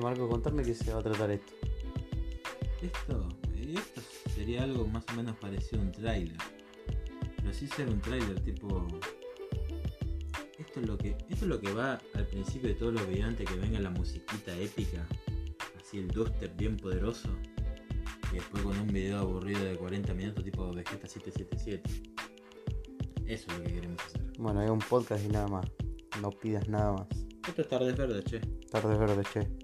Marco, contame qué se va a tratar esto. Esto, esto sería algo más o menos parecido a un tráiler. Pero sí ser un tráiler tipo. Esto es lo que. Esto es lo que va al principio de todos los videos antes que venga la musiquita épica. Así el dubstep bien poderoso. Y después con un video aburrido de 40 minutos tipo Vegeta 777. Eso es lo que queremos hacer. Bueno, hay un podcast y nada más. No pidas nada más. Esto es tarde verde, che. Tardes verdes, che.